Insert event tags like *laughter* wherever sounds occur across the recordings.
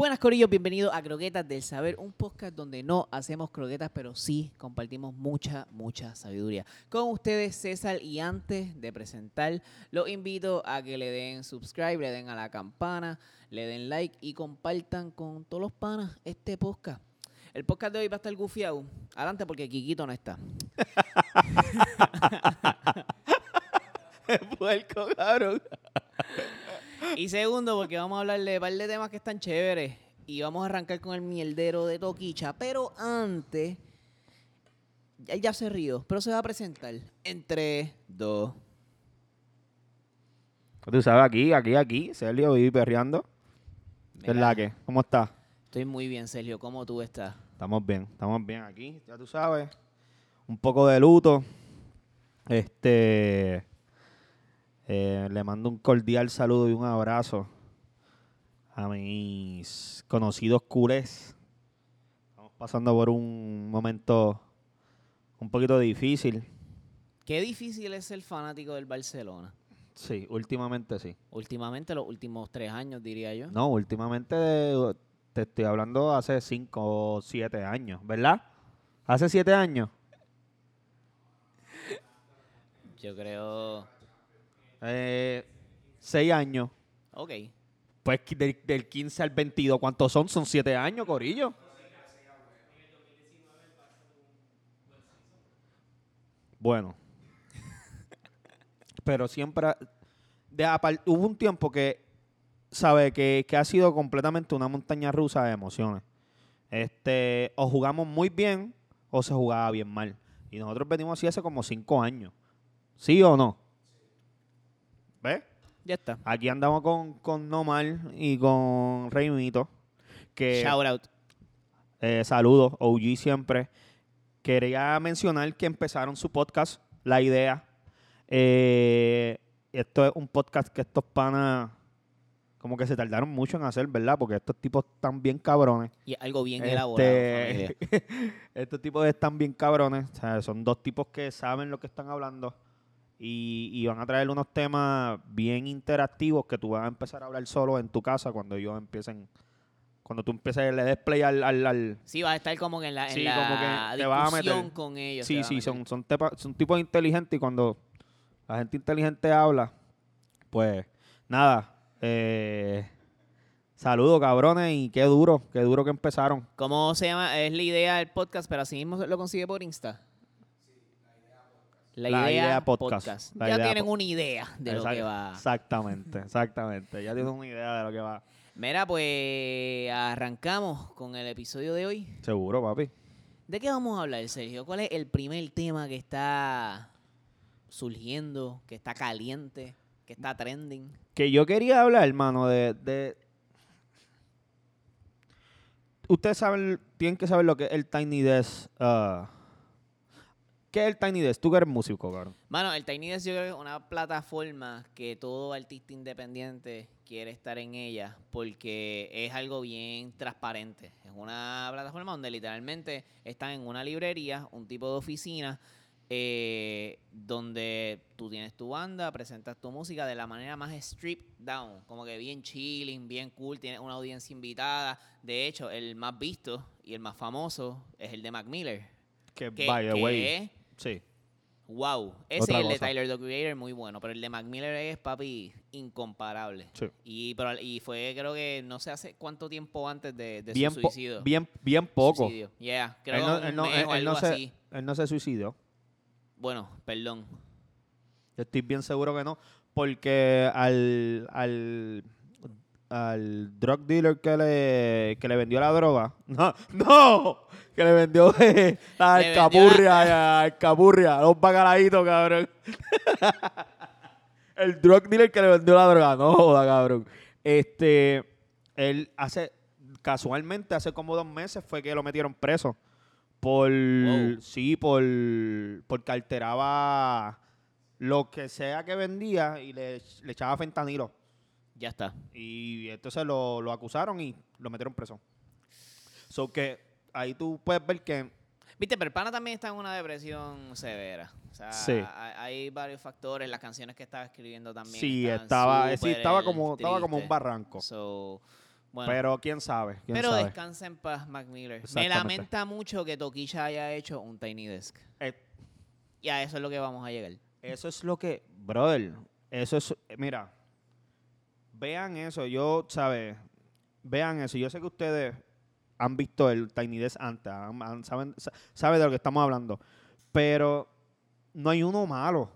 Buenas Corillos, bienvenidos a Croquetas del Saber, un podcast donde no hacemos croquetas, pero sí compartimos mucha, mucha sabiduría. Con ustedes César y antes de presentar, los invito a que le den subscribe, le den a la campana, le den like y compartan con todos los panas este podcast. El podcast de hoy va a estar gufiado. Adelante porque Kikito no está. *laughs* Puerco, cabrón. *laughs* Y segundo, porque vamos a hablar de un par de temas que están chéveres. Y vamos a arrancar con el mierdero de Toquicha. Pero antes, él ya se rió, pero se va a presentar en 3, 2. Tú sabes, aquí, aquí, aquí, Sergio, viví perreando. ¿Qué es la que? ¿Cómo estás? Estoy muy bien, Sergio. ¿Cómo tú estás? Estamos bien, estamos bien aquí, ya tú sabes. Un poco de luto. Este. Eh, le mando un cordial saludo y un abrazo a mis conocidos culés. Estamos pasando por un momento un poquito difícil. Qué difícil es ser fanático del Barcelona. Sí, últimamente sí. Últimamente, los últimos tres años, diría yo. No, últimamente te estoy hablando hace cinco o siete años, ¿verdad? Hace siete años. Yo creo. Eh, seis años. Ok. Pues del, del 15 al 22, ¿cuántos son? Son siete años, Corillo. Bueno. *laughs* Pero siempre... De, apar- hubo un tiempo que, sabe que, que ha sido completamente una montaña rusa de emociones. Este, o jugamos muy bien o se jugaba bien mal. Y nosotros venimos así hace como cinco años. ¿Sí o no? ¿Ves? Ya está. Aquí andamos con, con Nomar y con Reymito. Que Shout out. eh, saludos, OG siempre. Quería mencionar que empezaron su podcast, La Idea. Eh, esto es un podcast que estos panas como que se tardaron mucho en hacer, ¿verdad? Porque estos tipos están bien cabrones. Y algo bien Este, elaborado. *laughs* estos tipos están bien cabrones. O sea, son dos tipos que saben lo que están hablando. Y, y van a traer unos temas bien interactivos que tú vas a empezar a hablar solo en tu casa cuando ellos empiecen. Cuando tú empieces le des play al. al- al- Sí, vas a estar como que en la, en Sí, la como que te vas a meter. discusión con ellos. sí, sí, son, son, tepa- son tipos inteligentes y cuando la gente inteligente habla, pues nada. Eh, saludos, cabrones, y qué duro, qué duro que empezaron. ¿Cómo se llama? Es la idea del podcast, pero así mismo lo consigue por Insta. La idea, La Idea podcast. Podcast. La ya Idea tienen Po- una idea de lo que va. Exactamente, exactamente. Ya tienes una idea de lo que va. Mira, pues arrancamos con el episodio de hoy. Seguro, papi. ¿De qué vamos a hablar, Sergio? ¿Cuál es el primer tema que está surgiendo, que está caliente, que está trending? Que yo quería hablar, hermano, de, de... Ustedes saben, tienen que saber lo que es el Tiny Desk. ah. ¿Qué es el Tiny Desk? Tú que eres músico, cabrón. Mano, el Tiny Desk yo creo que es una plataforma que todo artista independiente quiere estar en ella porque es algo bien transparente. Es una plataforma donde literalmente están en una librería, un tipo de oficina, eh, donde tú tienes tu banda, presentas tu música de la manera más stripped down, como que bien chilling, bien cool, tienes una audiencia invitada. De hecho, el más visto y el más famoso es el de Mac Miller. Que, Que, by the way, es sí. Wow, ese Otra es el de cosa. Tyler the Creator muy bueno, pero el de Mac Miller es papi incomparable. Sí. Y pero y fue creo que no sé hace cuánto tiempo antes de, de Bien, su suicidio. bien, bien poco. Suicidio. Yeah, creo Él no, él no- él- él se, así. él no se suicidó. Bueno, perdón. Yo estoy bien seguro que no. Porque al, al, al drug dealer que le, que le vendió la droga. *laughs* No, no. Que le vendió *laughs* eh, a Le vendió Alcapurria, a Alcapurria, a los bacalaitos, cabrón. *laughs* El drug dealer que le vendió la droga. No joda, cabrón. Este, él hace, casualmente, hace como dos meses fue que lo metieron preso. Por, Wow. sí, por, porque alteraba lo que sea que vendía y le, le echaba fentanilo. Ya está. Y entonces lo, lo acusaron y lo metieron preso. So que ahí tú puedes ver que Viste, pero el pana también está en una depresión severa. O sea, Sí. hay, varios factores. Las canciones que estaba escribiendo también. sí estaba, sí, súper estaba como, estaba como un barranco. So, Bueno, Pero quién sabe. ¿Quién pero sabe? descansa en paz, Mac Miller. Me lamenta mucho que Toquilla haya hecho un Tiny Desk. Eh, Y a eso es lo que vamos a llegar. Eso es lo que, brother, eso es, mira, vean eso, yo, ¿sabes? Vean eso, yo sé que ustedes han visto el Tiny Desk antes, han- han- saben, sa- saben de lo que estamos hablando, pero no hay uno malo.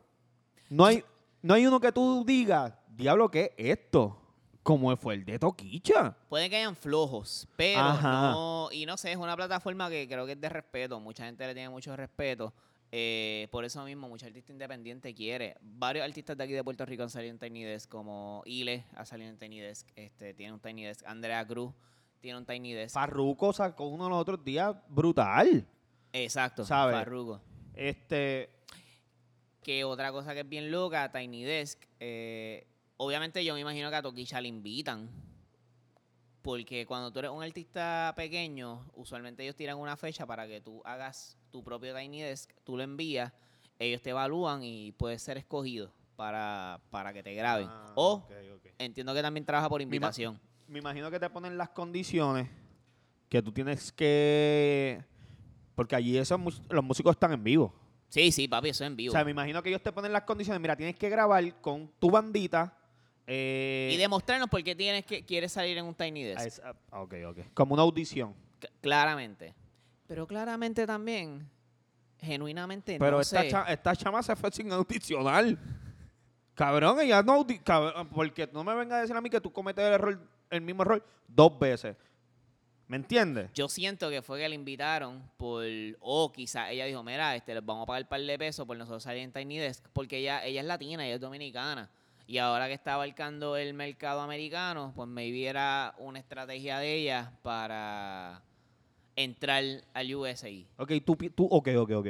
No hay, no hay uno que tú digas, diablo, ¿qué es esto? Como fue el de Toquicha. Puede que hayan flojos, pero Ajá. no. Y no sé, es una plataforma que creo que es de respeto. Mucha gente le tiene mucho respeto. Eh, por eso mismo, mucha artista independiente quiere. Varios artistas de aquí de Puerto Rico han salido en Tiny Desk, como Ile ha salido en Tiny Desk, este, tiene un Tiny Desk. Andrea Cruz tiene un Tiny Desk. Farruko sacó uno los otros días brutal. Exacto, ¿Sabe? Farruko. Este, Que otra cosa que es bien loca, Tiny Desk. eh, obviamente yo me imagino que a Toquilla le invitan. Porque cuando tú eres un artista pequeño, usualmente ellos tiran una fecha para que tú hagas tu propio Tiny Desk, tú lo envías, ellos te evalúan y puedes ser escogido para, para que te graben. Ah, o entiendo que también trabaja por invitación. me imagino que te ponen las condiciones que tú tienes que. Porque allí esos los músicos están en vivo. Sí, sí, papi, eso es en vivo. O sea, me imagino que ellos te ponen las condiciones. Mira, tienes que grabar con tu bandita. Eh, y demostrarnos por qué tienes que, quieres salir en un Tiny Desk. ah, es- ah, ok, ok. Como una audición. C- claramente. Pero claramente también, genuinamente, Pero no esta, sé. cha- esta chama se fue sin audicionar. Cabrón, ella no audi- cabrón, porque no me vengas a decir a mí que tú cometes el error, el mismo error dos veces. ¿Me entiendes? Yo siento que fue que le invitaron por, o quizá ella dijo, mira, este, les vamos a pagar un par de pesos por nosotros salir en Tiny Desk, porque ella, ella es latina, ella es dominicana. Y ahora que está abarcando el mercado americano, pues maybe era una estrategia de ella para entrar al USI. Ok, tú, tú, ok, ok, ok.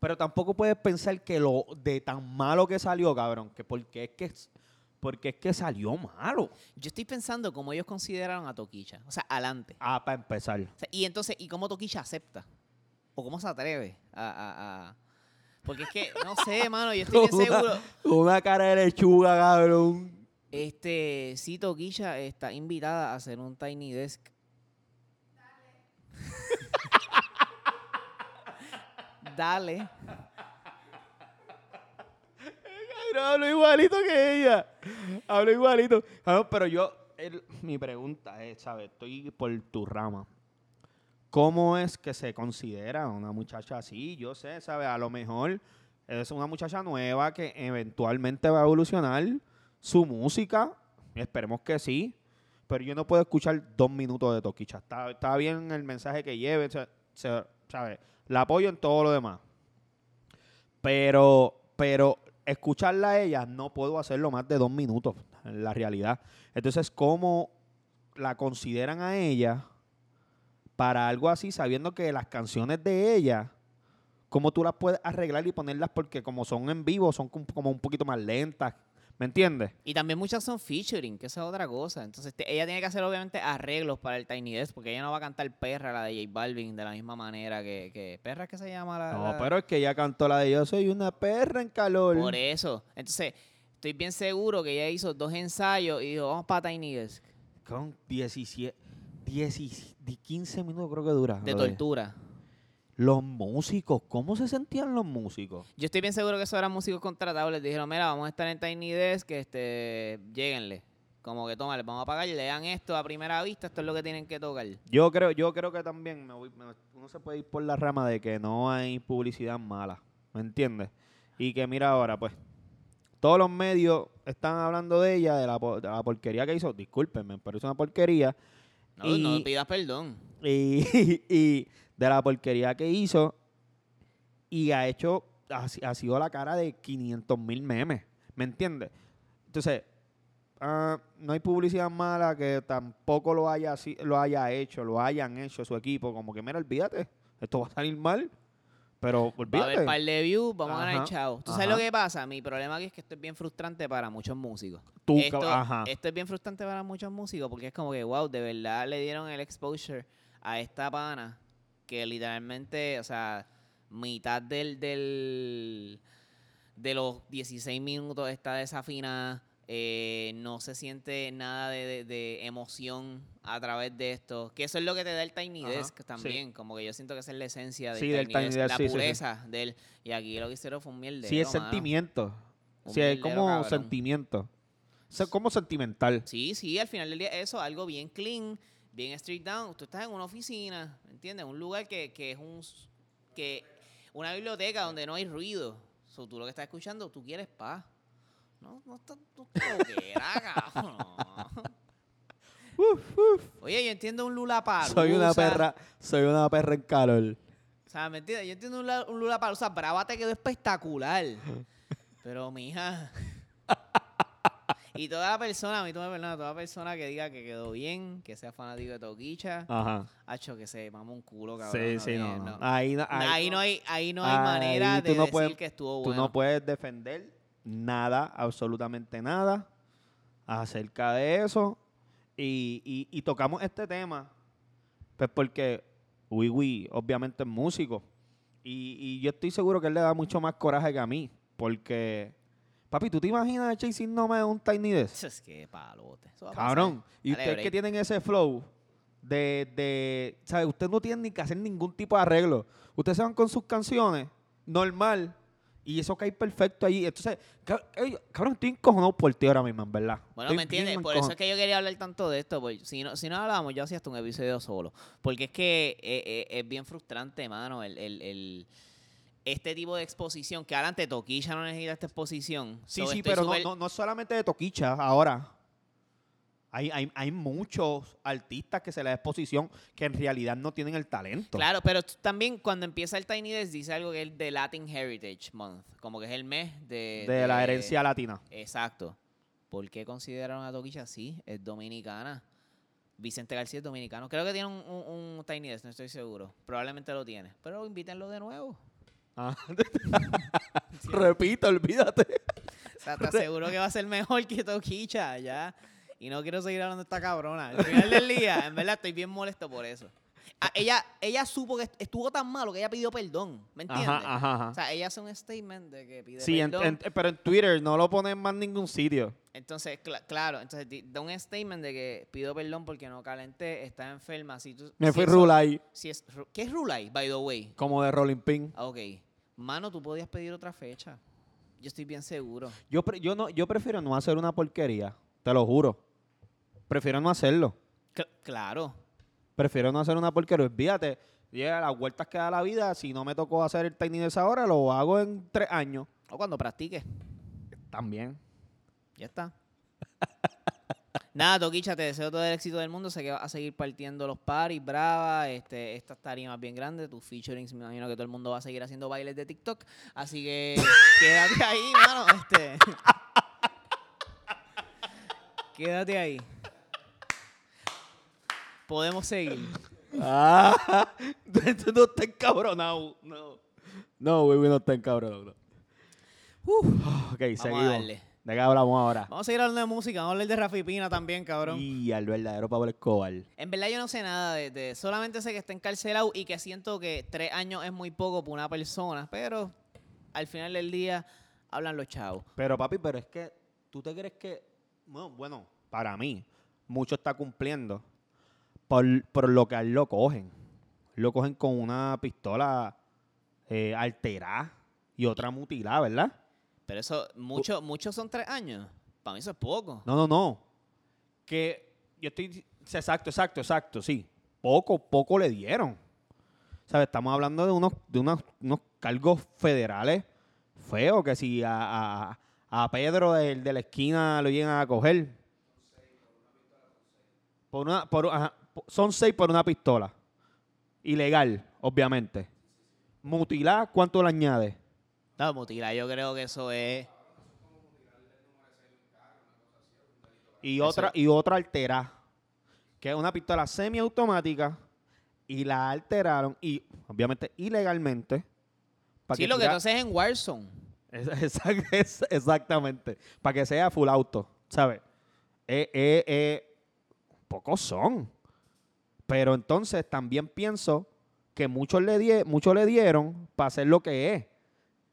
Pero tampoco puedes pensar que lo de tan malo que salió, cabrón, que porque es que porque es que salió malo. Yo estoy pensando cómo ellos consideraron a Toquicha, o sea, adelante. Ah, para empezar. O sea, y entonces, ¿y cómo Toquicha acepta? ¿O cómo se atreve a, a- a- Porque es que, no sé, mano, yo estoy *laughs* bien Una- seguro. Una cara de lechuga, cabrón. Este, sí, Toquilla está invitada a hacer un Tiny Desk. *laughs* Dale. Cabrón, hablo igualito que ella. Hablo igualito. Pero yo, el- mi pregunta es, ¿sabes? Estoy por tu rama. ¿Cómo es que se considera una muchacha así? Yo sé, ¿sabes? A lo mejor es una muchacha nueva que eventualmente va a evolucionar su música. Esperemos que sí. Pero yo no puedo escuchar dos minutos de Toquicha. Está, está bien el mensaje que lleve, ¿sabes? La apoyo en todo lo demás. Pero, pero escucharla a ella no puedo hacerlo más de dos minutos, en la realidad. Entonces, ¿cómo la consideran a ella para algo así, sabiendo que las canciones de ella, cómo tú las puedes arreglar y ponerlas porque como son en vivo, son com- como un poquito más lentas, ¿me entiendes? Y también muchas son featuring, que esa es otra cosa. Entonces, te- ella tiene que hacer, obviamente, arreglos para el Tiny Desk, porque ella no va a cantar Perra, la de J Balvin, de la misma manera que. que ¿Perra es que se llama la.? No, la- pero es que ella cantó la de Yo soy una perra en calor. Por eso. Entonces, estoy bien seguro que ella hizo dos ensayos y dijo, vamos para Tiny Desk. Con 17, 10, 15 minutos creo que dura. De tortura. Los músicos, ¿cómo se sentían los músicos? Yo estoy bien seguro que esos eran músicos contratados. Les dijeron, mira, vamos a estar en Tiny Desk, que este, lleguenle. Como que toma, les vamos a pagar, lean esto a primera vista, esto es lo que tienen que tocar. Yo creo, yo creo que también me voy- me- uno se puede ir por la rama de que no hay publicidad mala, ¿me entiendes? Y que mira ahora, pues, todos los medios están hablando de ella, de la, de la porquería que hizo. Discúlpenme, pero es una porquería. No, Y- no pidas perdón. Y, *laughs* y de la porquería que hizo y ha hecho, ha, si- ha sido la cara de 500 mil memes, ¿me entiendes? Entonces, ah, no hay publicidad mala que tampoco lo haya, lo haya hecho, lo hayan hecho su equipo, como que, mira, olvídate, esto va a salir mal, pero Va a haber par de views, vamos a ganar Ajá, chavo. ¿Tú sabes ajá. lo que pasa? Mi problema aquí es que esto es bien frustrante para muchos músicos. Tú, esto, ajá. esto es bien frustrante para muchos músicos porque es como que, wow, de verdad le dieron el exposure a esta pana que literalmente, o sea, mitad del, del de los 16 minutos está desafinada. Eh, no se siente nada de, de- de emoción a través de esto. Que eso es lo que te da el Tiny Ajá, Desk sí. también. Como que yo siento que esa es la esencia del, Sí, del Tiny, Tiny Desk, Desk, la sí, pureza del... Y aquí lo que hicieron fue un mierdero, Sí, es mano. sentimiento. Un Sí, es como cabrón. sentimiento. O sea, como sentimental. Sí, sí, al final del día eso, algo bien clean, bien street down. Tú estás en una oficina, ¿me entiendes? Un lugar que, que es un... que Una biblioteca donde no hay ruido. So, tú lo que estás escuchando, tú quieres paz. No, no está... No loquera, *laughs* cabrón. Oye, yo entiendo un lulapalusa. Soy una perra, soy una perra en calor. O sea, ¿me entiendes? Yo entiendo un, la- un lulapalusa. Brava te quedó espectacular. Pero, mija... Y toda la persona, a mí tú me perdonas, toda persona que diga que quedó bien, que sea fanático de Toquicha, Ajá. hacho que se mama un culo, cabrón. Sí, sí, no. Ahí, no- Ahí, no hay, ahí no hay manera tú de decir puedes- que estuvo Tú bueno. no puedes defender nada, absolutamente nada, acerca de eso. Y, y- y tocamos este tema, pues porque Wiwi obviamente es músico. Y, y yo estoy seguro que él le da mucho más coraje que a mí. Porque, papi, ¿tú te imaginas a Chasing No Me un Tiny Desk? Es que palote. Eso va a pasar. Cabrón. Y Dale ustedes break. que tienen ese flow de, de ¿sabes? Ustedes no tienen ni que hacer ningún tipo de arreglo. Ustedes se van con sus canciones, normal, y eso cae perfecto ahí. Entonces, cabrón, estoy encojonado por ti ahora mismo, en verdad. Bueno, Estoy ¿me entiendes? Por eso es que yo quería hablar tanto de esto. Porque si no, si no hablábamos, yo hacía hasta un episodio solo. Porque es que eh, eh, es bien frustrante, mano, el, el- el- este tipo de exposición. Que adelante Toquilla no necesita esta exposición. Sí, So, sí, pero no, súper- no, no es solamente de Toquicha ahora. Hay, hay, hay muchos artistas que se les da exposición que en realidad no tienen el talento. Claro, pero también cuando empieza el Tiny Desk dice algo que es de Latin Heritage Month. Como que es el mes de... De la herencia latina. Exacto. ¿Por qué consideraron a Toquicha así? Es dominicana. Vicente García es dominicano. Creo que tiene un, un- un Tiny Desk, no estoy seguro. Probablemente lo tiene. Pero invítenlo de nuevo. Ah. *laughs* Repito, olvídate. O sea, te aseguro que va a ser mejor que Toquicha, ya. Y no quiero seguir hablando de esta cabrona. Al final del día, en verdad, estoy bien molesto por eso. Ah, ella, ella supo que est- estuvo tan malo que ella pidió perdón. ¿Me entiendes? Ajá, ajá, ajá. O sea, ella hace un statement de que pide Sí, perdón. en- pero en Twitter no lo ponen más en ningún sitio. Entonces, cla- claro, entonces da un statement de que pido perdón porque no calenté, está enferma. Si tú, Me si fui Rulay, Si es, ¿Qué es Rulay, by the way? como de Rolling Pin. Ah, ok. Mano, tú podías pedir otra fecha. Yo estoy bien seguro. Yo, pre- yo, no, yo prefiero no hacer una porquería, te lo juro. Prefiero no hacerlo. Cl- claro. Prefiero no hacer una porquería. Olvídate, llega las vueltas que da la vida. Si no me tocó hacer el Tiny Desk ahora, lo hago en tres años. O cuando practiques. También. Ya está. *laughs* Nada, Toquicha, te deseo todo el éxito del mundo. Sé que vas a seguir partiendo los paris, brava, este, estas tarimas bien grandes, tus featurings, me imagino que todo el mundo va a seguir haciendo bailes de TikTok. Así que *laughs* quédate ahí, mano. Este. *laughs* quédate ahí. Podemos seguir. Ah, *laughs* tú no estás encabronado. No. No, no está encabronado. no. ok, Vamos a seguimos. darle. ¿De qué hablamos ahora? Vamos a seguir hablando de música. Vamos a hablar de Rafi Pina también, cabrón. Y al verdadero Pablo Escobar. En verdad yo no sé nada de, de- solamente sé que está encarcelado y que siento que tres años es muy poco para una persona, pero al final del día hablan los chavos. Pero papi, pero es que tú te crees que, bueno, bueno, para mí, mucho está cumpliendo por, por lo que a él lo cogen. Lo cogen con una pistola eh, alterada y otra mutilada, ¿verdad? Pero eso, muchos muchos son tres años. Para mí eso es poco. No, no, no. Que yo estoy, exacto, exacto, exacto, sí. Poco, poco le dieron. ¿Sabes? Estamos hablando de unos, de unos, unos cargos federales feos que si a, a- a Pedro del- de, la esquina lo llegan a coger. Por una, por, ajá, son seis por una pistola. Ilegal, obviamente. Mutilar, ¿cuánto le añade? No, mutila, yo creo que eso es... Y otra, y otra altera, que es una pistola semiautomática, y la alteraron, y obviamente ilegalmente. pa' Sí, lo que tú haces en Warzone. Es- *laughs* exact- es- exactamente. Para que sea full auto, ¿sabes? Eh, eh, eh, pocos son. Pero entonces también pienso que muchos le, die- muchos le dieron para hacer lo que es.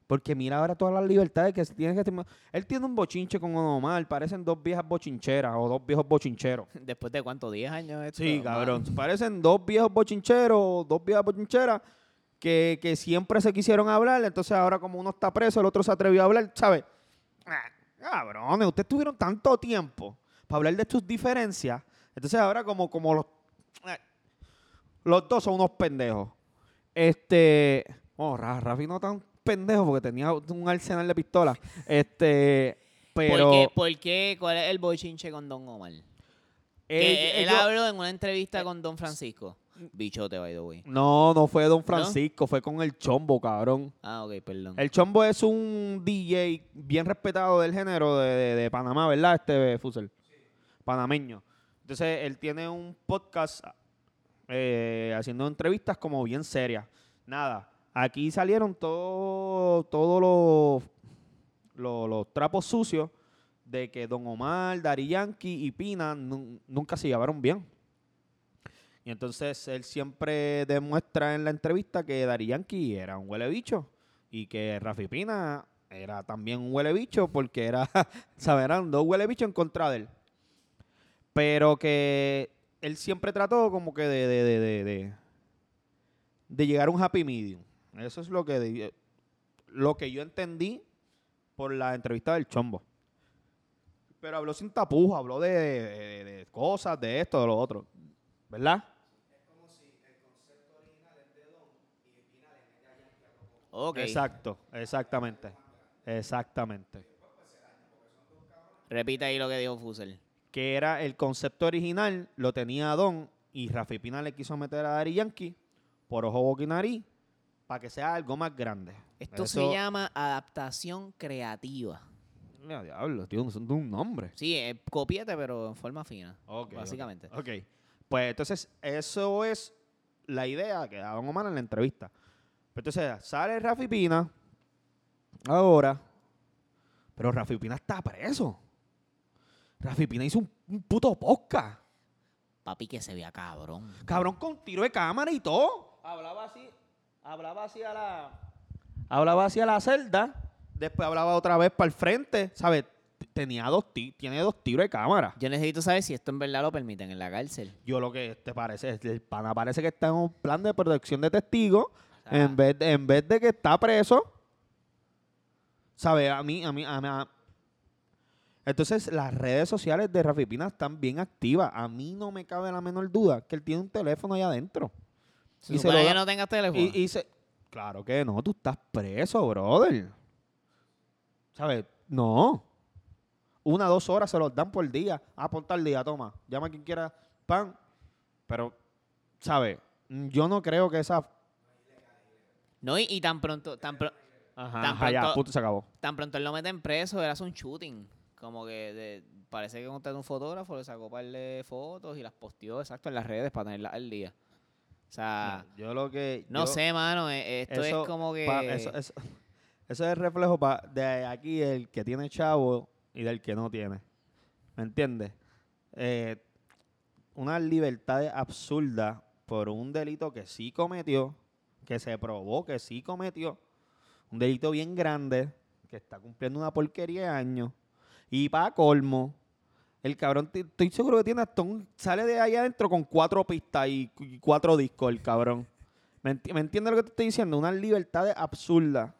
Porque mira ahora todas las libertades que tiene que tener. Él tiene un bochinche con Omar, parecen dos viejas bochincheras o dos viejos bochincheros. *laughs* Después de cuánto, 10 años esto, Sí, man? cabrón. Parecen dos viejos bochincheros o dos viejas bochincheras que, que siempre se quisieron hablar. Entonces ahora como uno está preso, el otro se atrevió a hablar, ¿sabes? Ah, Cabrones, ustedes tuvieron tanto tiempo para hablar de sus diferencias. Entonces ahora como, como los... eh, Los dos son unos pendejos. Este... Oh, Ra- Rafi no tan pendejo porque tenía un arsenal de pistolas. Este... *laughs* Pero... ¿Por, qué, por qué? ¿Cuál es el bochinche con Don Omar? Que eh, él habló en una entrevista con Don Francisco. Bichote, by the way. No, no fue Don Francisco, fue con el Chombo, cabrón. Ah, ok, perdón. El Chombo es un DJ bien respetado del género de, de- de Panamá, ¿verdad? Este Fusel. Panameño. Entonces, él tiene un podcast eh, haciendo entrevistas como bien serias. Nada, aquí salieron todo- todos los, los, los trapos sucios de que Don Omar, Dari Yankee y Pina nun- nunca se llevaron bien. Y entonces él siempre demuestra en la entrevista que Dari Yankee era un huele bicho y que Rafi Pina era también un huele bicho porque era, *laughs* ¿sabes? Eran dos huele bichos en contra de él. Pero que él siempre trató como que de, de, de, de, de- de llegar a un happy medium. Eso es lo que, de- lo que yo entendí por la entrevista del Chombo. Pero habló sin tapujos, habló de, de- de- de cosas, de esto, de lo otro. ¿Verdad? ok. Exacto, exactamente. Exactamente. Repita ahí lo que dijo Fusel. Que era el concepto original, lo tenía Don y Rafi Pina le quiso meter a Dari Yankee por ojo, nariz para que sea algo más grande. Esto Eso- se llama adaptación creativa. Mira, diablo, tío, de un nombre. Sí, copiete, pero en forma fina. Ok, básicamente. Ok. Pues entonces, eso es la idea que da Don Omar en la entrevista. Pues entonces, sale Rafi Pina ahora, pero Rafi Pina está preso. Rafi Pina hizo un, un puto podcast. Papi que se vea cabrón. Cabrón, con tiro de cámara y todo. Hablaba así, hablaba así a la. Hablaba hacia la celda, después hablaba otra vez para el frente, ¿sabes? Tenía dos ti- tiene dos tiros de cámara. Yo necesito saber si esto en verdad lo permiten en la cárcel. Yo lo que te parece, es- el pana parece que está en un plan de protección de testigos, Ah. en, vez de, en vez de que está preso. ¿Sabes? A mí, a mí, a mí. a- Entonces, las redes sociales de Rafi Pina están bien activas. A mí no me cabe la menor duda que él tiene un teléfono allá adentro. Se Y se que no tengas teléfono. Y, y se- claro que no, tú estás preso, brother. ¿Sabes? No. Una, dos horas se los dan por día. Ah, por tal día, toma. Llama a quien quiera pan. Pero, ¿sabes? Mm, Yo no creo que esa... No, y, y tan pronto, tan, pro- Ajá, Tan ajá, ya, pronto- punto, se acabó. tan pronto él lo meten preso, él hace un shooting. Como que de- parece que contrató un fotógrafo, le sacó un par de fotos y las posteó exacto en las redes para tenerlas al día. O sea, Mira, yo lo que... no yo- sé, mano, eh, esto eso es como que... pa- eso, eso- *laughs* eso es el reflejo pa- de aquí el que tiene chavo y del que no tiene. ¿Me entiendes? Eh, una libertad absurda por un delito que sí cometió, que se probó que sí cometió, un delito bien grande, que está cumpliendo una porquería de años, y para colmo, el cabrón, estoy seguro que tiene hasta un, sale de ahí adentro con cuatro pistas y, y cuatro discos el cabrón. ¿Me, enti- me entiendes lo que te estoy diciendo? Una libertad absurda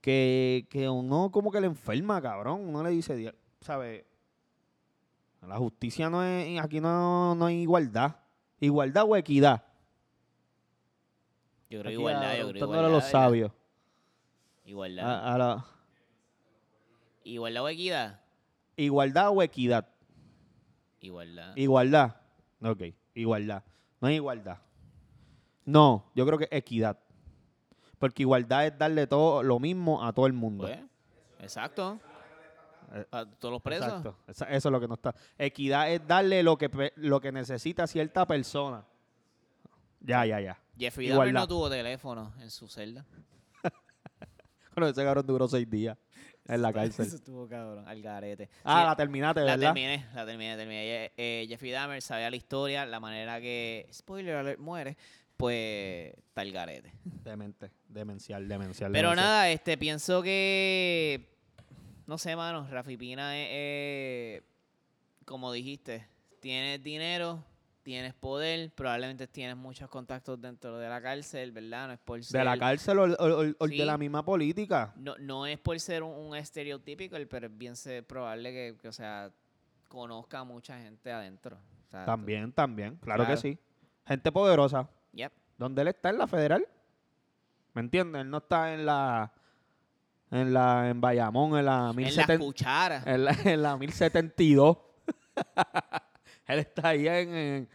que, que uno como que le enferma, cabrón. Uno le dice, "Dia- ¿sabes? La justicia no es, aquí no, no hay igualdad. Igualdad o equidad. Yo creo Aquí igualdad, a- yo creo igualdad. a los sabios. Igualdad. A- a la- Igualdad o equidad. igualdad o equidad. Igualdad. Igualdad. Ok, igualdad. No hay igualdad. No, yo creo que equidad. Porque igualdad es darle todo lo mismo a todo el mundo. Pues, exacto. Eh, A todos los presos. Exacto. Eso es lo que no está. Equidad es darle lo que, lo que necesita cierta persona. Ya, ya, ya. Jeffrey Dahmer no tuvo teléfono en su celda. *laughs* Bueno, ese cabrón duró seis días en la Eso cárcel. estuvo cabrón, al garete. Ah, Sí, la terminaste, la ¿verdad? terminé, la terminé, terminé. Eh, eh, Jeffrey Dahmer sabía la historia, la manera que, spoiler alert, muere. pues está el garete. Demente, demencial, demencial. Pero demencial. nada, este, pienso que. No sé, mano. Rafi Pina es. es- como dijiste, tienes dinero, tienes poder, probablemente tienes muchos contactos dentro de la cárcel, ¿verdad? No es por ser. De la cárcel o, o- o- o Sí. de la misma política. No, no es por ser un, un estereotípico, pero es bien probable que, que, o sea, conozca a mucha gente adentro. O sea, También, también. Claro, Claro. que sí. Gente poderosa. Yep. ¿Dónde él está? En la federal. ¿Me entiendes? Él no está en la. En la. En Bayamón, en la En las 1070 cucharas. en la, en la 1072. *laughs* él está ahí en, en-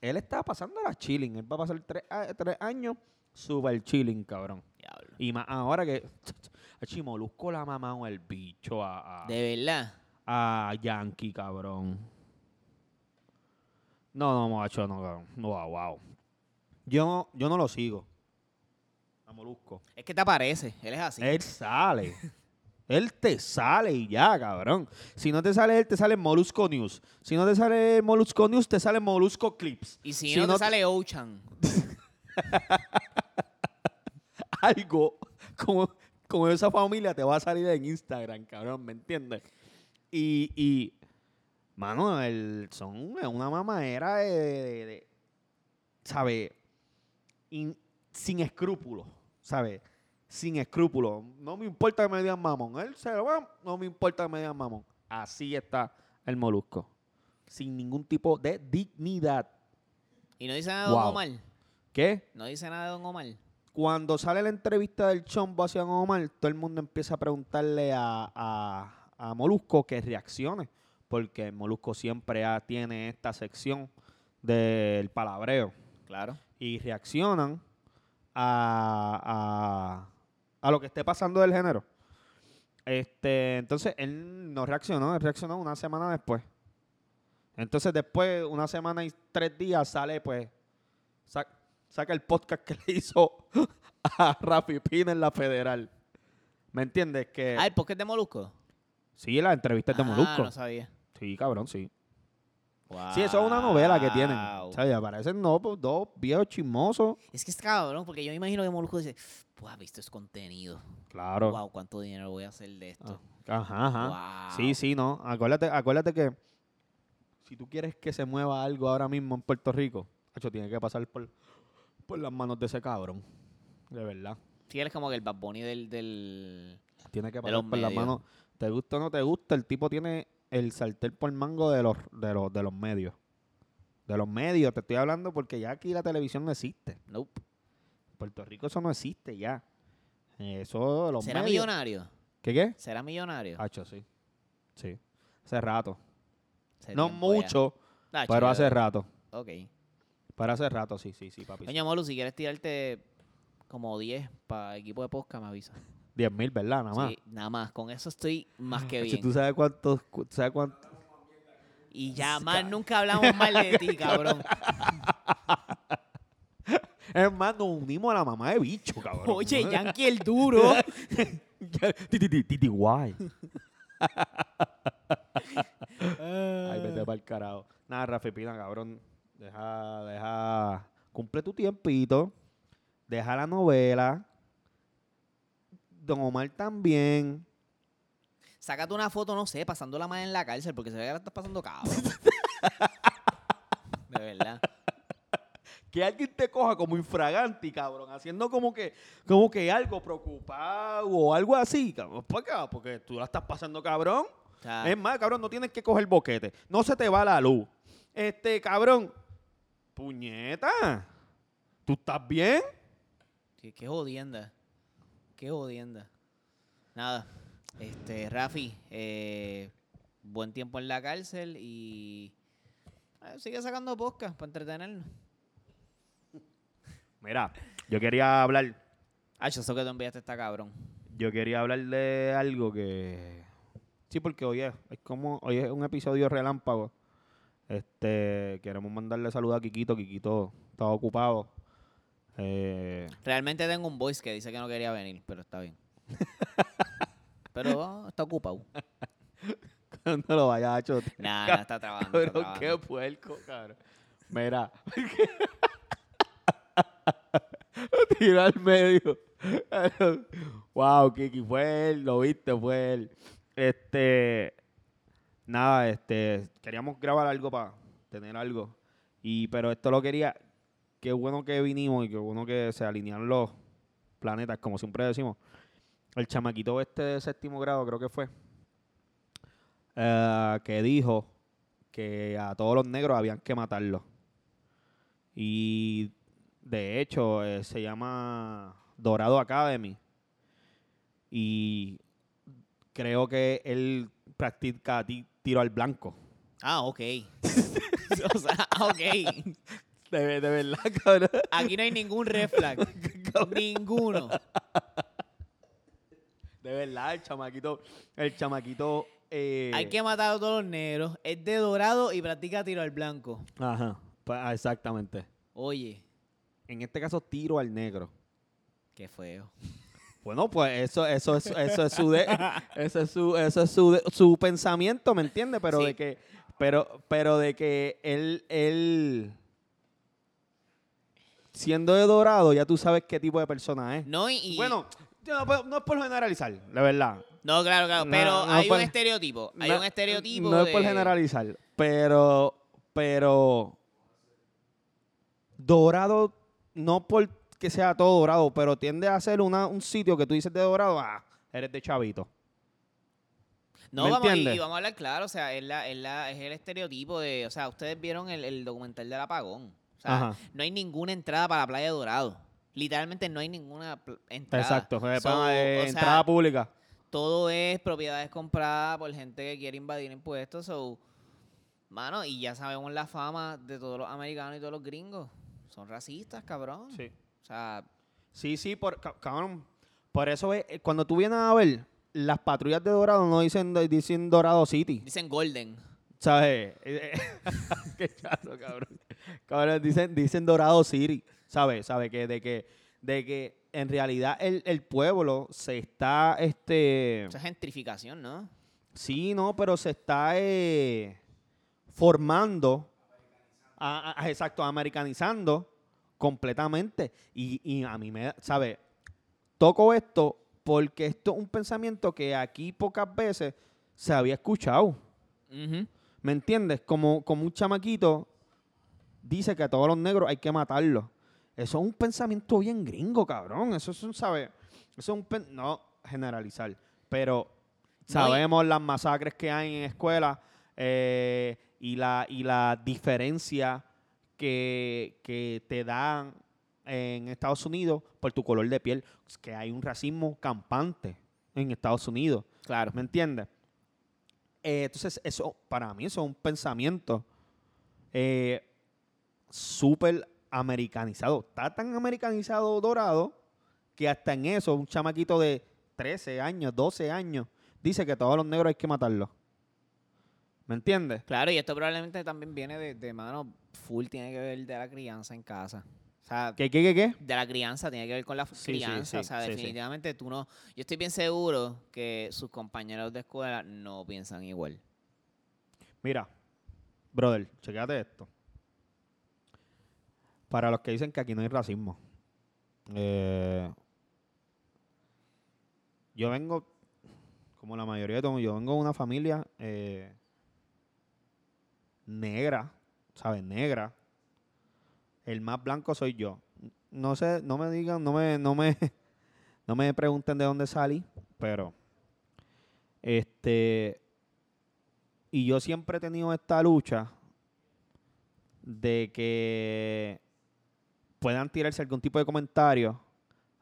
Él está pasando la chilling. Él va a pasar tres, tres años super chilling, cabrón. Diablo. Y más ahora que. *laughs* Chimolusco la mamá o el bicho a, a, De verdad. a Yankee, cabrón. No, no, macho, no, cabrón. No, wow, wow. Yo, no- yo no lo sigo. A Molusco. Es que te aparece. Él es así. Él sale. *laughs* él te sale y ya, cabrón. Si no te sale él, te sale Molusco News. Si no te sale Molusco News, te sale Molusco Clips. y si, si no, no te sale Ochan. *laughs* algo como, como esa familia te va a salir en Instagram, cabrón, ¿me entiendes? Y, y mano, el, son una mamadera de, de, de- ¿sabe? In- sin escrúpulos, ¿sabe? Sin escrúpulos. No me importa que me digan mamón. Él se va, no me importa que me digan mamón. Así está el molusco. Sin ningún tipo de dignidad. Y no dice nada de Don Wow. Omar. ¿Qué? No dice nada de Don Omar. cuando sale la entrevista del Chombo hacia Omar, todo el mundo empieza a preguntarle a, a- a Molusco que reaccione, porque Molusco siempre ha- tiene esta sección del palabreo Claro. y reaccionan a, a- lo que esté pasando del género. Este, entonces él no reaccionó, él reaccionó una semana después. Entonces después, una semana y tres días, sale pues, sa- saca el podcast que *laughs* le hizo a Rafi Pina en la federal. ¿Me entiendes? Que Ah, el podcast de Molusco. sí, la entrevista es de Ah, Molusco. no sabía. Sí, cabrón, sí. Sí, eso es una novela que tienen. O sea, aparecen no, pues, dos viejos chismosos. Es que es cabrón, porque yo me imagino que Molusco dice, pues, visto es contenido. Claro. Wow, ¿cuánto dinero voy a hacer de esto? Ajá, ajá. Wow. Sí, sí, no. Acuérdate, acuérdate que si tú quieres que se mueva algo ahora mismo en Puerto Rico, hecho, tiene que pasar por, por las manos de ese cabrón. De verdad. Sí, él es como que el Bad Bunny del... del... Tiene que pasar por las manos. Te gusta o no te gusta, el tipo tiene el sartén por mango de los, de los, de los medios. De los medios, te estoy hablando porque ya aquí la televisión no existe. Nope. En Puerto Rico eso no existe ya. Eso de los ¿Será medios. millonario? ¿Qué qué? ¿Será millonario? Hacho, sí. Sí. Hace rato. Hace no mucho, Ah, pero hace rato. Ok. Pero hace rato, sí, sí, sí, papi. Coño, Molu, si quieres tirarte como 10 para equipo de podcast, me avisa. 10 mil, ¿verdad? Nada más. Sí, nada más. Con eso estoy más que Hacho, bien. ¿Tú sabes cuántos, cu- sabes cuánto? Y ya más nunca hablamos mal de ti, *laughs* cabrón. Es más, nos unimos a la mamá de bicho, cabrón. Oye, *laughs* Yankee el duro. *laughs* Titi, guay. Ay, vete para el carajo. Nada, Rafi Pina, cabrón. Deja, deja. Cumple tu tiempito. Deja la novela. Don Omar también. Sácate una foto, no sé, pasándola más en la cárcel, porque se ve que la estás pasando cabrón. *laughs* De verdad. Que alguien te coja como infraganti, cabrón, haciendo como que, como que algo preocupado o algo así, cabrón, para acá, porque tú la estás pasando, cabrón. O sea, Es más, cabrón, no tienes que coger boquete. No se te va la luz. Este, cabrón. Puñeta. ¿Tú estás bien? qué, qué jodienda. Qué jodienda. Nada. Este, Rafi, eh, buen tiempo en la cárcel y eh, sigue sacando podcast para entretenernos. *laughs* Mira, yo quería hablar, Ah, yo sé que tú enviaste esta cabrón. yo quería hablar de algo que sí, porque hoy es, es como hoy es un episodio relámpago. Este, queremos mandarle saludos a Kikito, Kikito estaba ocupado. Eh, Realmente tengo un voice que dice que no quería venir, pero está bien. *laughs* pero está ocupado. *laughs* no lo vaya a hecho. Nah, está trabajando. está Cabrón, qué trabajando. puerco, cabrón. Mira, *laughs* Lo tiró al medio. wow, Kiki, fue él, lo viste, fue él. Este, nada, este, queríamos grabar algo para tener algo. Y, pero esto lo quería, qué bueno que vinimos y qué bueno que se alinearon los planetas, como siempre decimos. El chamaquito este de séptimo grado, creo que fue, eh, que dijo que a todos los negros habían que matarlos. Y de hecho, eh, se llama Dorado Academy. Y creo que él practica ti- tiro al blanco. Ah, ok. *laughs* o sea, ok. De, de verdad, *laughs* cabrón. Aquí no hay ningún red flag. *laughs* Ninguno. De verdad, el chamaquito, el chamaquito. eh, Hay que matar a todos los negros. Es de dorado y practica tiro al blanco. Ajá, ah, exactamente. Oye, En este caso, tiro al negro. qué feo. Bueno, pues eso, eso, es, eso es su de- *laughs* eso es su, eso es su, de- su pensamiento, ¿me entiendes? Pero Sí. de que, pero, pero de que él, él siendo de dorado, ya tú sabes qué tipo de persona es. No, y, y- Bueno, no, es por generalizar, la verdad. No, claro, claro. No, Pero no hay por- un estereotipo. Hay No- un estereotipo. No es por generalizar, pero, pero dorado, no porque sea todo dorado, pero tiende a ser una, un sitio que tú dices de dorado, ah, eres de chavito. No, ¿Me vamos, y, vamos a hablar claro. O sea, es, la, es, la, es el estereotipo de. O sea, ustedes vieron el, el documental del apagón. O sea, Ajá. no hay ninguna entrada para la playa de Dorado. Literalmente no hay ninguna entrada. Exacto, So, para, eh, sea, entrada pública. todo es propiedades compradas por gente que quiere invadir impuestos. So, mano, y ya sabemos la fama de todos los americanos y todos los gringos. Son racistas, cabrón. Sí. O sea, Sí, sí, por, ca- cabrón. Por eso es, eh, cuando tú vienes a ver, las patrullas de Dorado no dicen, dicen Dorado City. dicen Golden. ¿Sabes? *laughs* Qué chato, cabrón. Cabrón, dicen, dicen Dorado City. ¿Sabes? ¿Sabes? Que de que, de que en realidad el, el pueblo se está, este... Esa gentrificación, ¿no? Sí, no, pero se está eh, formando, a- a- exacto, americanizando completamente. Y, y a mí me, ¿sabes? Toco esto porque esto es un pensamiento que aquí pocas veces se había escuchado. ¿Me entiendes? Como, como un chamaquito dice que a todos los negros hay que matarlos. Eso es un pensamiento bien gringo, cabrón. Eso es un, ¿sabes? Eso es un... pen- no generalizar, pero sabemos las masacres que hay en escuelas eh, y, la, y la diferencia que, que te dan en Estados Unidos por tu color de piel. Que hay un racismo campante en Estados Unidos. Claro. ¿Me entiendes? Eh, entonces, eso, para mí, eso es un pensamiento eh, súper americanizado. Está tan americanizado dorado que hasta en eso, un chamaquito de 13 años, 12 años, dice que todos los negros hay que matarlos. ¿Me entiendes? Claro, y esto probablemente también viene de, de mano full, tiene que ver de la crianza en casa. O sea, ¿Qué, qué, qué, qué? de la crianza, tiene que ver con la Sí, sí, crianza. o sea, definitivamente tú no. Yo estoy bien seguro que sus compañeros de escuela no piensan igual. Mira, brother, chequéate esto. Para los que dicen que aquí no hay racismo. eh, yo vengo, como la mayoría de todos, yo vengo de una familia eh, negra, ¿sabes? Negra. El más blanco soy yo. No sé, no me digan, no me, no me, *laughs* no me pregunten de dónde salí, pero este y yo siempre he tenido esta lucha de que puedan tirarse algún tipo de comentario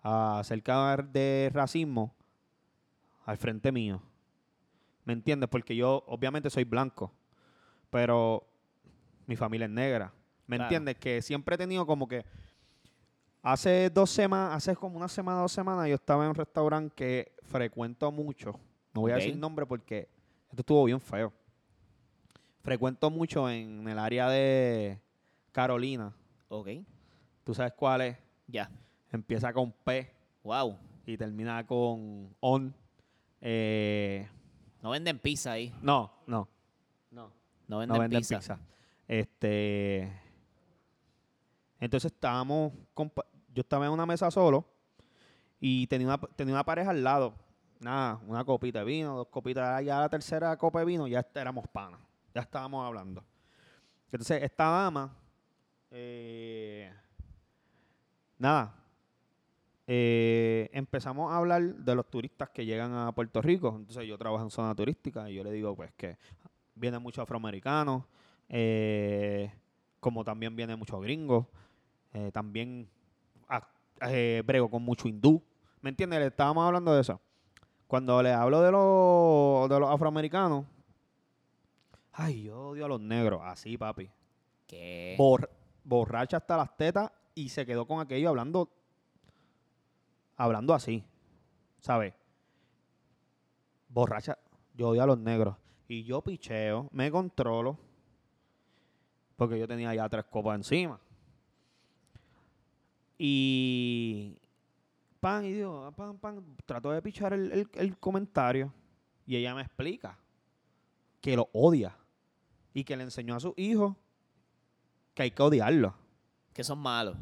acerca de racismo al frente mío. ¿Me entiendes? Porque yo obviamente soy blanco, pero mi familia es negra. ¿Me Claro. entiendes? Que siempre he tenido como que hace dos semanas, hace como una semana, dos semanas, yo estaba en un restaurante que frecuento mucho. No voy a decir nombre porque esto estuvo bien feo. Frecuento mucho en el área de Carolina. Ok. ¿Tú sabes cuál es? Ya. Empieza con P Wow. y termina con ON. Eh, No venden pizza ahí. no, no. No. No venden, No venden pizza. pizza. Este. Entonces estábamos, yo estaba en una mesa solo y tenía una, tenía una pareja al lado. Nada, una copita de vino, dos copitas, ya la tercera copa de vino, ya éramos panas, ya estábamos hablando. Entonces esta dama, eh, nada, eh, empezamos a hablar de los turistas que llegan a Puerto Rico. Entonces yo trabajo en zona turística y yo le digo pues que vienen muchos afroamericanos, eh, como también vienen muchos gringos, eh, también ah, brego con mucho hindú. ¿Me entiendes? Le estábamos hablando de eso. Cuando le hablo de los, de los afroamericanos, ay, yo odio a los negros. Así, papi. ¿Qué? Bor- borracha hasta las tetas y se quedó con aquello hablando hablando así, ¿sabes? Borracha, yo odio a los negros y yo picheo, me controlo porque yo tenía ya tres copas encima. Y pan y digo, pan, pan, trato de pichar el, el- el comentario y ella me explica que lo odia y que le enseñó a su hijo que hay que odiarlo. Que son malos.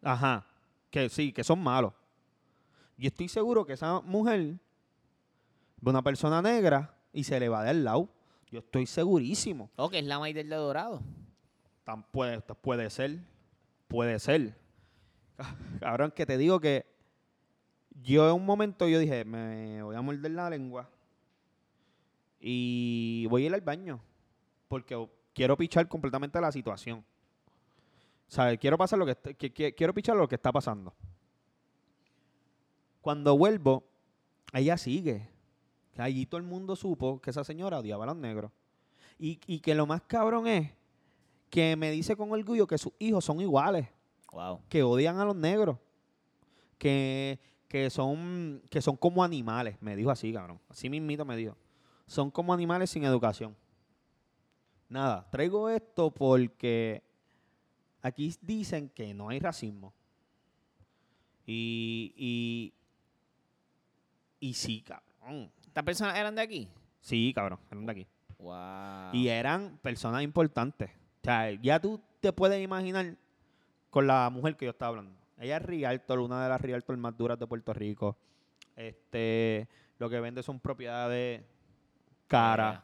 Ajá. Que sí, que son malos. Yo estoy seguro que esa mujer ve una persona negra y se le va del lado. Yo estoy segurísimo. Oh, que es la maíz del de Dorado. Tan puede, puede ser. Puede ser. *laughs* Cabrón, que te digo que yo en un momento yo dije, me voy a morder la lengua y voy a ir al baño porque quiero pichar completamente la situación. ¿Sabes? Quiero pasar lo que, que- que- quiero pichar lo que está pasando. Cuando vuelvo, ella sigue. Allí todo el mundo supo que esa señora odiaba a los negros. Y, y que lo más cabrón es que me dice con orgullo que sus hijos son iguales, Wow. que odian a los negros, que, que, son, que son como animales. Me dijo así, cabrón. Así mismito me dijo. Son como animales sin educación. Nada, traigo esto porque aquí dicen que no hay racismo. Y, y, y sí, cabrón. ¿Estas personas eran de aquí? Sí, cabrón, eran de aquí. Wow. Y eran personas importantes. O sea, ya tú te puedes imaginar con la mujer que yo estaba hablando. Ella es Rialtor, una de las Rialtor más duras de Puerto Rico. Este, lo que vende son propiedades caras.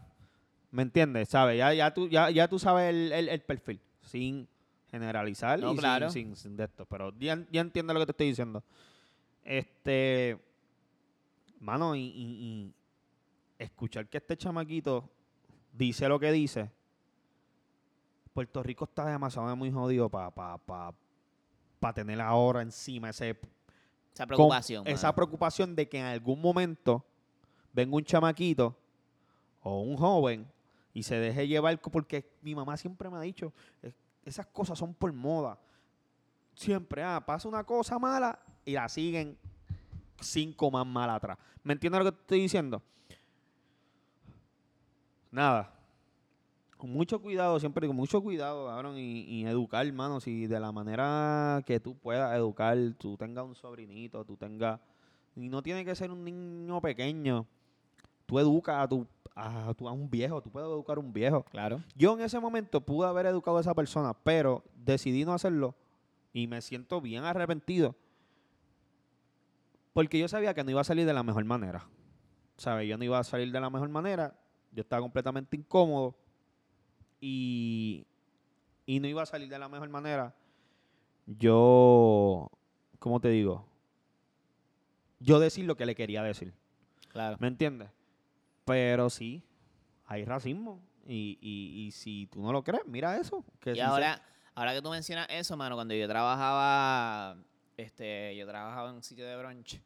¿Me entiendes? ¿Sabes? Ya, ya, tú, ya, ya tú sabes el, el- el perfil. Sin generalizar No, y sin- claro. sin, sin de esto. Pero ya, ya entiendo lo que te estoy diciendo. Este. Mano, y, y- y escuchar que este chamaquito dice lo que dice. Puerto Rico está demasiado muy jodido para pa, pa, pa tener ahora encima ese Esa con preocupación. esa preocupación de que en algún momento venga un chamaquito o un joven y se deje llevar, porque mi mamá siempre me ha dicho, "Es- esas cosas son por moda. Siempre, ah, pasa una cosa mala y la siguen cinco más mal atrás. ¿Me entiendes lo que estoy diciendo? Nada. Con mucho cuidado, siempre con mucho cuidado, cabrón, y, y educar, hermano, si de la manera que tú puedas educar, tú tengas un sobrinito, tú tengas... Y no tiene que ser un niño pequeño. Tú educas a tu, a, tu- a un viejo, tú puedes educar a un viejo. Claro. Yo en ese momento pude haber educado a esa persona, pero decidí no hacerlo y me siento bien arrepentido. Porque yo sabía que no iba a salir de la mejor manera. ¿Sabes? Yo no iba a salir de la mejor manera. Yo estaba completamente incómodo. Y, y no iba a salir de la mejor manera. Yo, ¿cómo te digo? Yo decir lo que le quería decir. Claro. ¿Me entiendes? Pero sí, hay racismo. Y, y, y si tú no lo crees, mira eso. Que Y sí se- ahora, ahora que tú mencionas eso, mano, cuando yo trabajaba, este, yo trabajaba en un sitio de brunch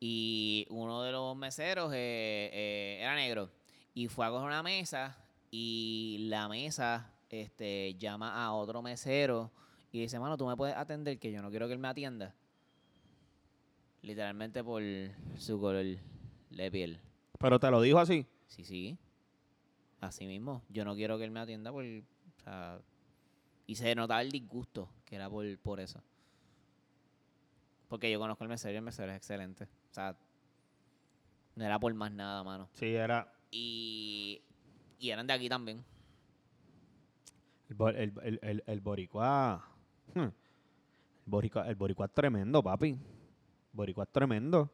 y uno de los meseros eh, eh, era negro y fue a coger una mesa y la mesa este, llama a otro mesero y dice, mano, tú me puedes atender que yo no quiero que él me atienda. Literalmente por su color de piel. Pero te lo dijo así. Sí, sí. Así mismo. Yo no quiero que él me atienda por. O sea, y se notaba el disgusto que era por, por eso. Porque yo conozco el mesero y el mesero es excelente. O sea, no era por más nada, mano. Sí, era Y, y eran de aquí también. el, el, el, el, el boricua. El boricua, el boricua es tremendo, papi. Boricua es tremendo.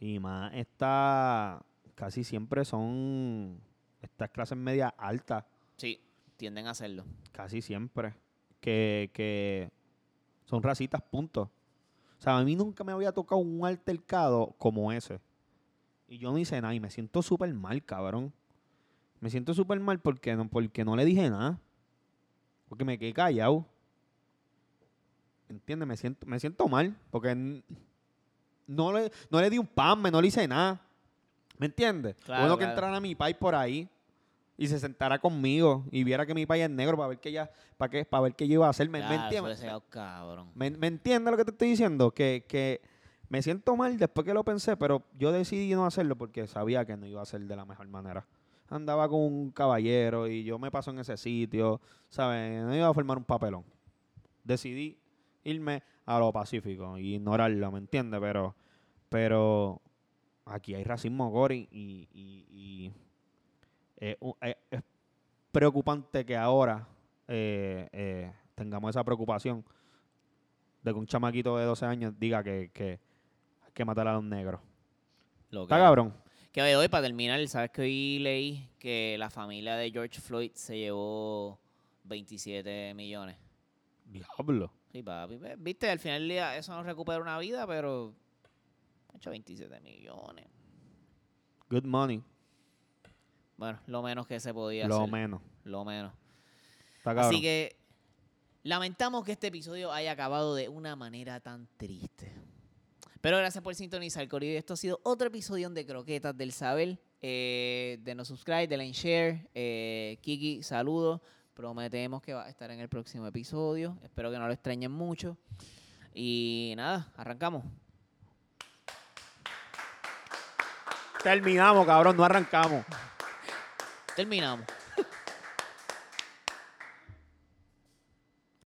Y más está casi siempre son estas clases medias altas, Sí, tienden a hacerlo. casi siempre, que, que son racitas, punto. O sea, a mí nunca me había tocado un altercado como ese. Y yo no hice nada y me siento súper mal, cabrón. Me siento súper mal porque no, porque no le dije nada. Porque me quedé callado. ¿Entiendes? Me siento, me siento mal porque no le, no le di un pan, no le hice nada. ¿Me entiendes? Claro, bueno que entrara mi país por ahí y se sentara conmigo y viera que mi país es negro para ver qué ya, para qué, para ver qué yo iba a hacer. ¿Me, me Claro, eso entiendes? cabrón. ¿Me, me entiendes lo que te estoy diciendo? Que, que me siento mal después que lo pensé, pero yo decidí no hacerlo porque sabía que no iba a ser de la mejor manera. Andaba con un caballero y yo me paso en ese sitio, ¿sabes? No iba a formar un papelón. Decidí irme a lo pacífico y ignorarlo, ¿me entiendes? Pero, pero aquí hay racismo, Gori, y, y- y, eh, u- eh, es preocupante que ahora eh, eh, tengamos esa preocupación de que un chamaquito de 12 años diga que, que hay que matar a los negros. Lo Está cabrón. Que hoy, para terminar, sabes que hoy leí que la familia de George Floyd se llevó 27 millones. Diablo. Sí, papi. Viste, al final del día eso no recupera una vida, pero. Hecho 27 millones. Good money. Bueno, lo menos que se podía Lo hacer. menos. Lo menos. Está. Así que lamentamos que este episodio haya acabado de una manera tan triste. Pero gracias por sintonizar, Corillo. Esto ha sido otro episodio de Croquetas del Saber. Eh, denos subscribe, denle en share. Eh, Kiki, saludos. Prometemos que va a estar en el próximo episodio. Espero que no lo extrañen mucho. Y nada, arrancamos. Terminamos, cabrón. No arrancamos. Terminamos.